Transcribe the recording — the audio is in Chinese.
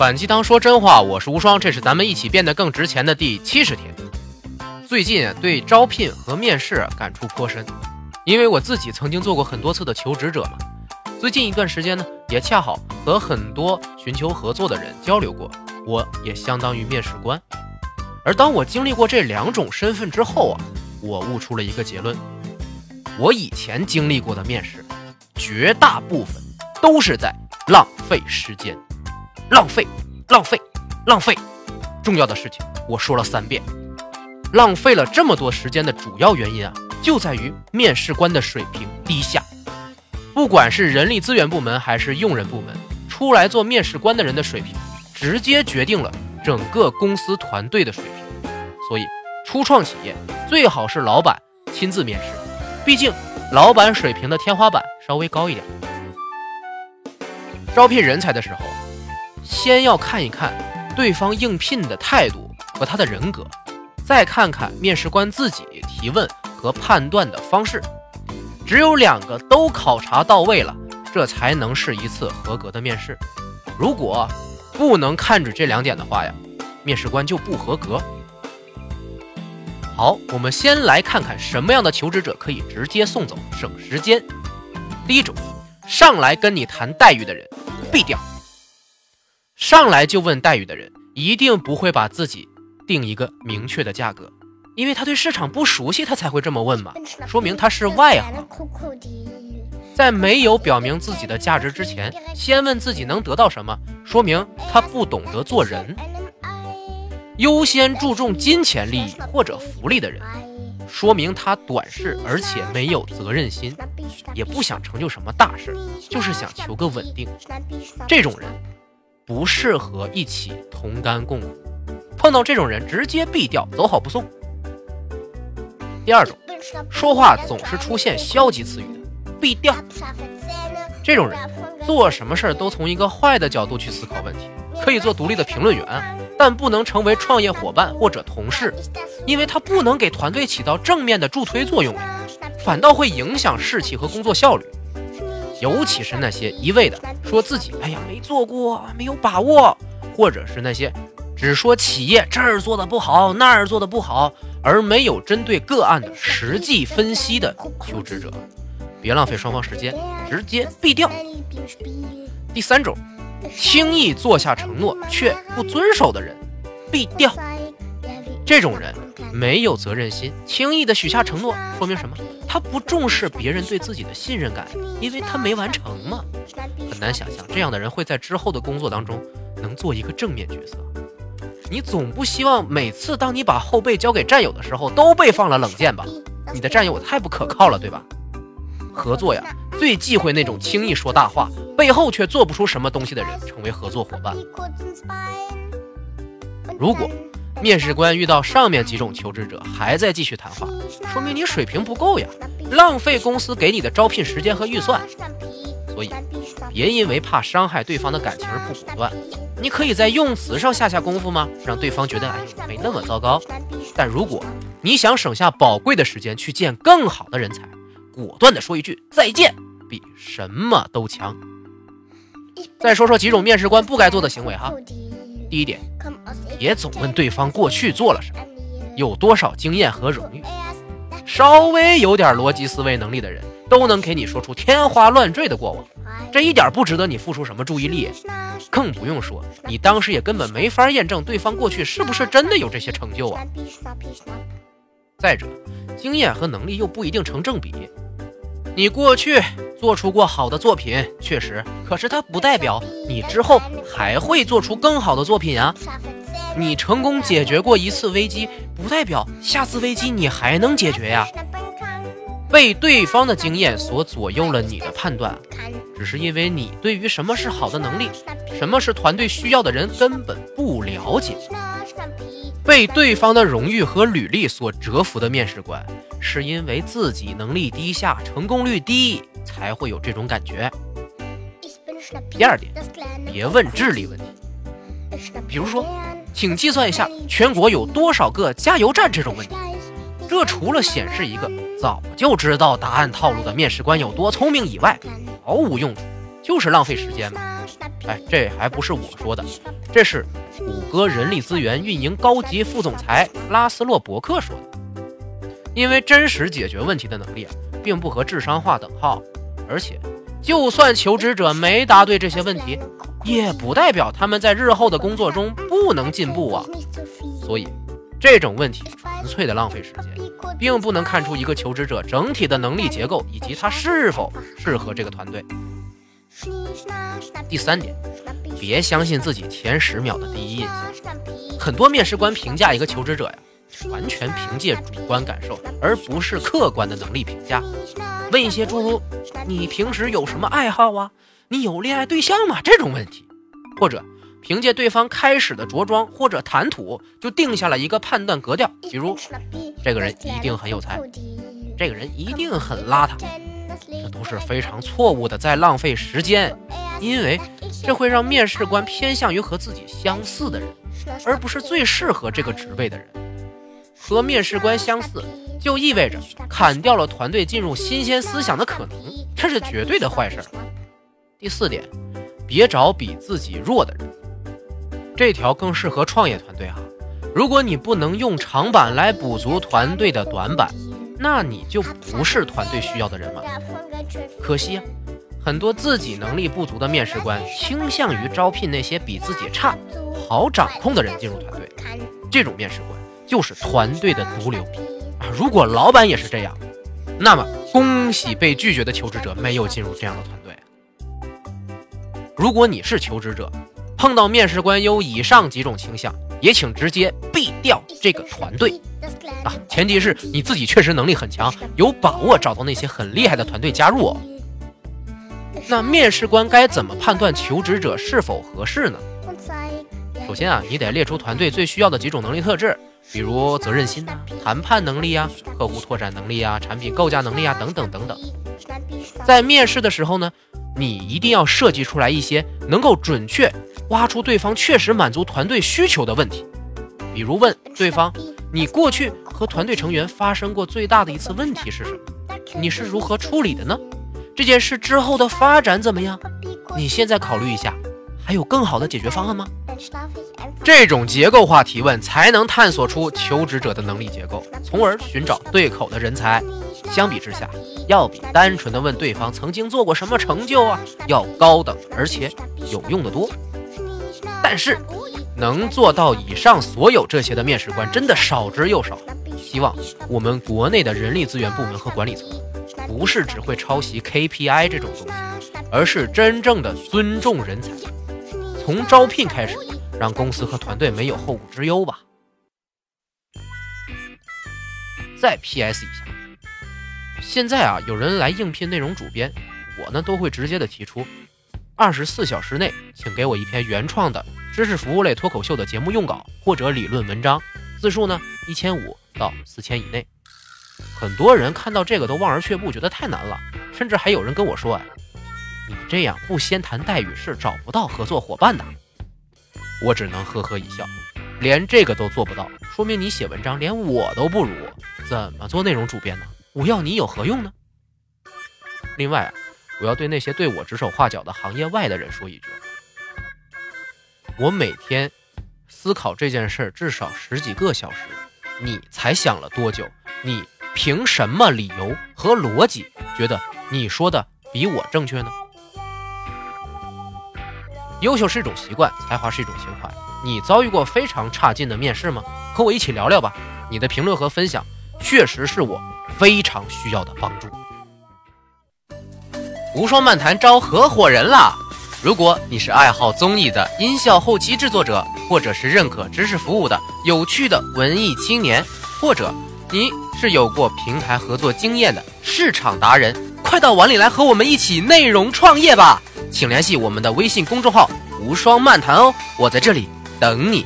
反鸡汤说真话，我是无双，这是咱们一起变得更值钱的第七十天。最近对招聘和面试感触颇深，因为我自己曾经做过很多次的求职者嘛。最近一段时间呢，也恰好和很多寻求合作的人交流过，我也相当于面试官。而当我经历过这两种身份之后啊，我悟出了一个结论：我以前经历过的面试，绝大部分都是在浪费时间。浪费，浪费，浪费！重要的事情我说了三遍。浪费了这么多时间的主要原因啊，就在于面试官的水平低下。不管是人力资源部门还是用人部门，出来做面试官的人的水平，直接决定了整个公司团队的水平。所以，初创企业最好是老板亲自面试，毕竟老板水平的天花板稍微高一点。招聘人才的时候。先要看一看对方应聘的态度和他的人格，再看看面试官自己提问和判断的方式。只有两个都考察到位了，这才能是一次合格的面试。如果不能看准这两点的话呀，面试官就不合格。好，我们先来看看什么样的求职者可以直接送走，省时间。第一种，上来跟你谈待遇的人，毙掉。上来就问待遇的人，一定不会把自己定一个明确的价格，因为他对市场不熟悉，他才会这么问嘛。说明他是外行。在没有表明自己的价值之前，先问自己能得到什么，说明他不懂得做人。优先注重金钱利益或者福利的人，说明他短视而且没有责任心，也不想成就什么大事，就是想求个稳定。这种人。不适合一起同甘共苦，碰到这种人直接毙掉，走好不送。第二种，说话总是出现消极词语的，毙掉。这种人做什么事儿都从一个坏的角度去思考问题，可以做独立的评论员，但不能成为创业伙伴或者同事，因为他不能给团队起到正面的助推作用，反倒会影响士气和工作效率。尤其是那些一味的说自己哎呀没做过没有把握，或者是那些只说企业这儿做的不好那儿做的不好，而没有针对个案的实际分析的求职者，别浪费双方时间，直接毙掉。第三种，轻易做下承诺却不遵守的人，毙掉。这种人没有责任心，轻易的许下承诺，说明什么？他不重视别人对自己的信任感，因为他没完成嘛。很难想象这样的人会在之后的工作当中能做一个正面角色。你总不希望每次当你把后背交给战友的时候都被放了冷箭吧？你的战友太不可靠了，对吧？合作呀，最忌讳那种轻易说大话，背后却做不出什么东西的人成为合作伙伴。如果。面试官遇到上面几种求职者还在继续谈话，说明你水平不够呀，浪费公司给你的招聘时间和预算。所以，别因为怕伤害对方的感情而不果断。你可以在用词上下下功夫吗？让对方觉得哎没那么糟糕。但如果你想省下宝贵的时间去见更好的人才，果断的说一句再见，比什么都强。再说说几种面试官不该做的行为哈。第一点，别总问对方过去做了什么，有多少经验和荣誉。稍微有点逻辑思维能力的人，都能给你说出天花乱坠的过往，这一点不值得你付出什么注意力。更不用说，你当时也根本没法验证对方过去是不是真的有这些成就啊。再者，经验和能力又不一定成正比。你过去做出过好的作品，确实，可是它不代表你之后还会做出更好的作品啊。你成功解决过一次危机，不代表下次危机你还能解决呀。被对方的经验所左右了你的判断，只是因为你对于什么是好的能力，什么是团队需要的人根本不了解。被对方的荣誉和履历所折服的面试官。是因为自己能力低下，成功率低，才会有这种感觉。第二点，别问智力问题，比如说，请计算一下全国有多少个加油站这种问题。这除了显示一个早就知道答案套路的面试官有多聪明以外，毫无用处，就是浪费时间嘛。哎，这还不是我说的，这是谷歌人力资源运营高级副总裁拉斯洛伯克说的。因为真实解决问题的能力，并不和智商划等号，而且，就算求职者没答对这些问题，也不代表他们在日后的工作中不能进步啊。所以，这种问题纯粹的浪费时间。并不能看出一个求职者整体的能力结构以及他是否适合这个团队。第三点，别相信自己前十秒的第一印象。很多面试官评价一个求职者呀，完全凭借主观感受，而不是客观的能力评价。问一些诸如“你平时有什么爱好啊？你有恋爱对象吗？”这种问题，或者凭借对方开始的着装或者谈吐，就定下了一个判断格调，比如。这个人一定很有才，这个人一定很邋遢，这都是非常错误的，在浪费时间，因为这会让面试官偏向于和自己相似的人，而不是最适合这个职位的人。和面试官相似，就意味着砍掉了团队进入新鲜思想的可能，这是绝对的坏事。第四点，别找比自己弱的人，这条更适合创业团队哈。如果你不能用长板来补足团队的短板，那你就不是团队需要的人了。可惜啊，很多自己能力不足的面试官倾向于招聘那些比自己差、好掌控的人进入团队。这种面试官就是团队的毒瘤啊！如果老板也是这样，那么恭喜被拒绝的求职者没有进入这样的团队。如果你是求职者，碰到面试官有以上几种倾向。也请直接毙掉这个团队啊！前提是你自己确实能力很强，有把握找到那些很厉害的团队加入。那面试官该怎么判断求职者是否合适呢？首先啊，你得列出团队最需要的几种能力特质，比如责任心呐、谈判能力啊、客户拓展能力啊、产品构架能力啊等等等等。在面试的时候呢，你一定要设计出来一些能够准确。挖出对方确实满足团队需求的问题，比如问对方：“你过去和团队成员发生过最大的一次问题是什么？你是如何处理的呢？这件事之后的发展怎么样？你现在考虑一下，还有更好的解决方案吗？”这种结构化提问才能探索出求职者的能力结构，从而寻找对口的人才。相比之下，要比单纯的问对方曾经做过什么成就啊，要高等而且有用的多。但是，能做到以上所有这些的面试官真的少之又少。希望我们国内的人力资源部门和管理层，不是只会抄袭 KPI 这种东西，而是真正的尊重人才，从招聘开始，让公司和团队没有后顾之忧吧。再 PS 一下，现在啊，有人来应聘内容主编，我呢都会直接的提出。二十四小时内，请给我一篇原创的知识服务类脱口秀的节目用稿或者理论文章，字数呢一千五到四千以内。很多人看到这个都望而却步，觉得太难了，甚至还有人跟我说：“哎，你这样不先谈待遇是找不到合作伙伴的。”我只能呵呵一笑，连这个都做不到，说明你写文章连我都不如，怎么做内容主编呢？我要你有何用呢？另外啊。我要对那些对我指手画脚的行业外的人说一句：我每天思考这件事至少十几个小时，你才想了多久？你凭什么理由和逻辑觉得你说的比我正确呢？优秀是一种习惯，才华是一种情怀。你遭遇过非常差劲的面试吗？和我一起聊聊吧。你的评论和分享确实是我非常需要的帮助。无双漫谈招合伙人啦！如果你是爱好综艺的音效后期制作者，或者是认可知识服务的有趣的文艺青年，或者你是有过平台合作经验的市场达人，快到碗里来和我们一起内容创业吧！请联系我们的微信公众号“无双漫谈”哦，我在这里等你。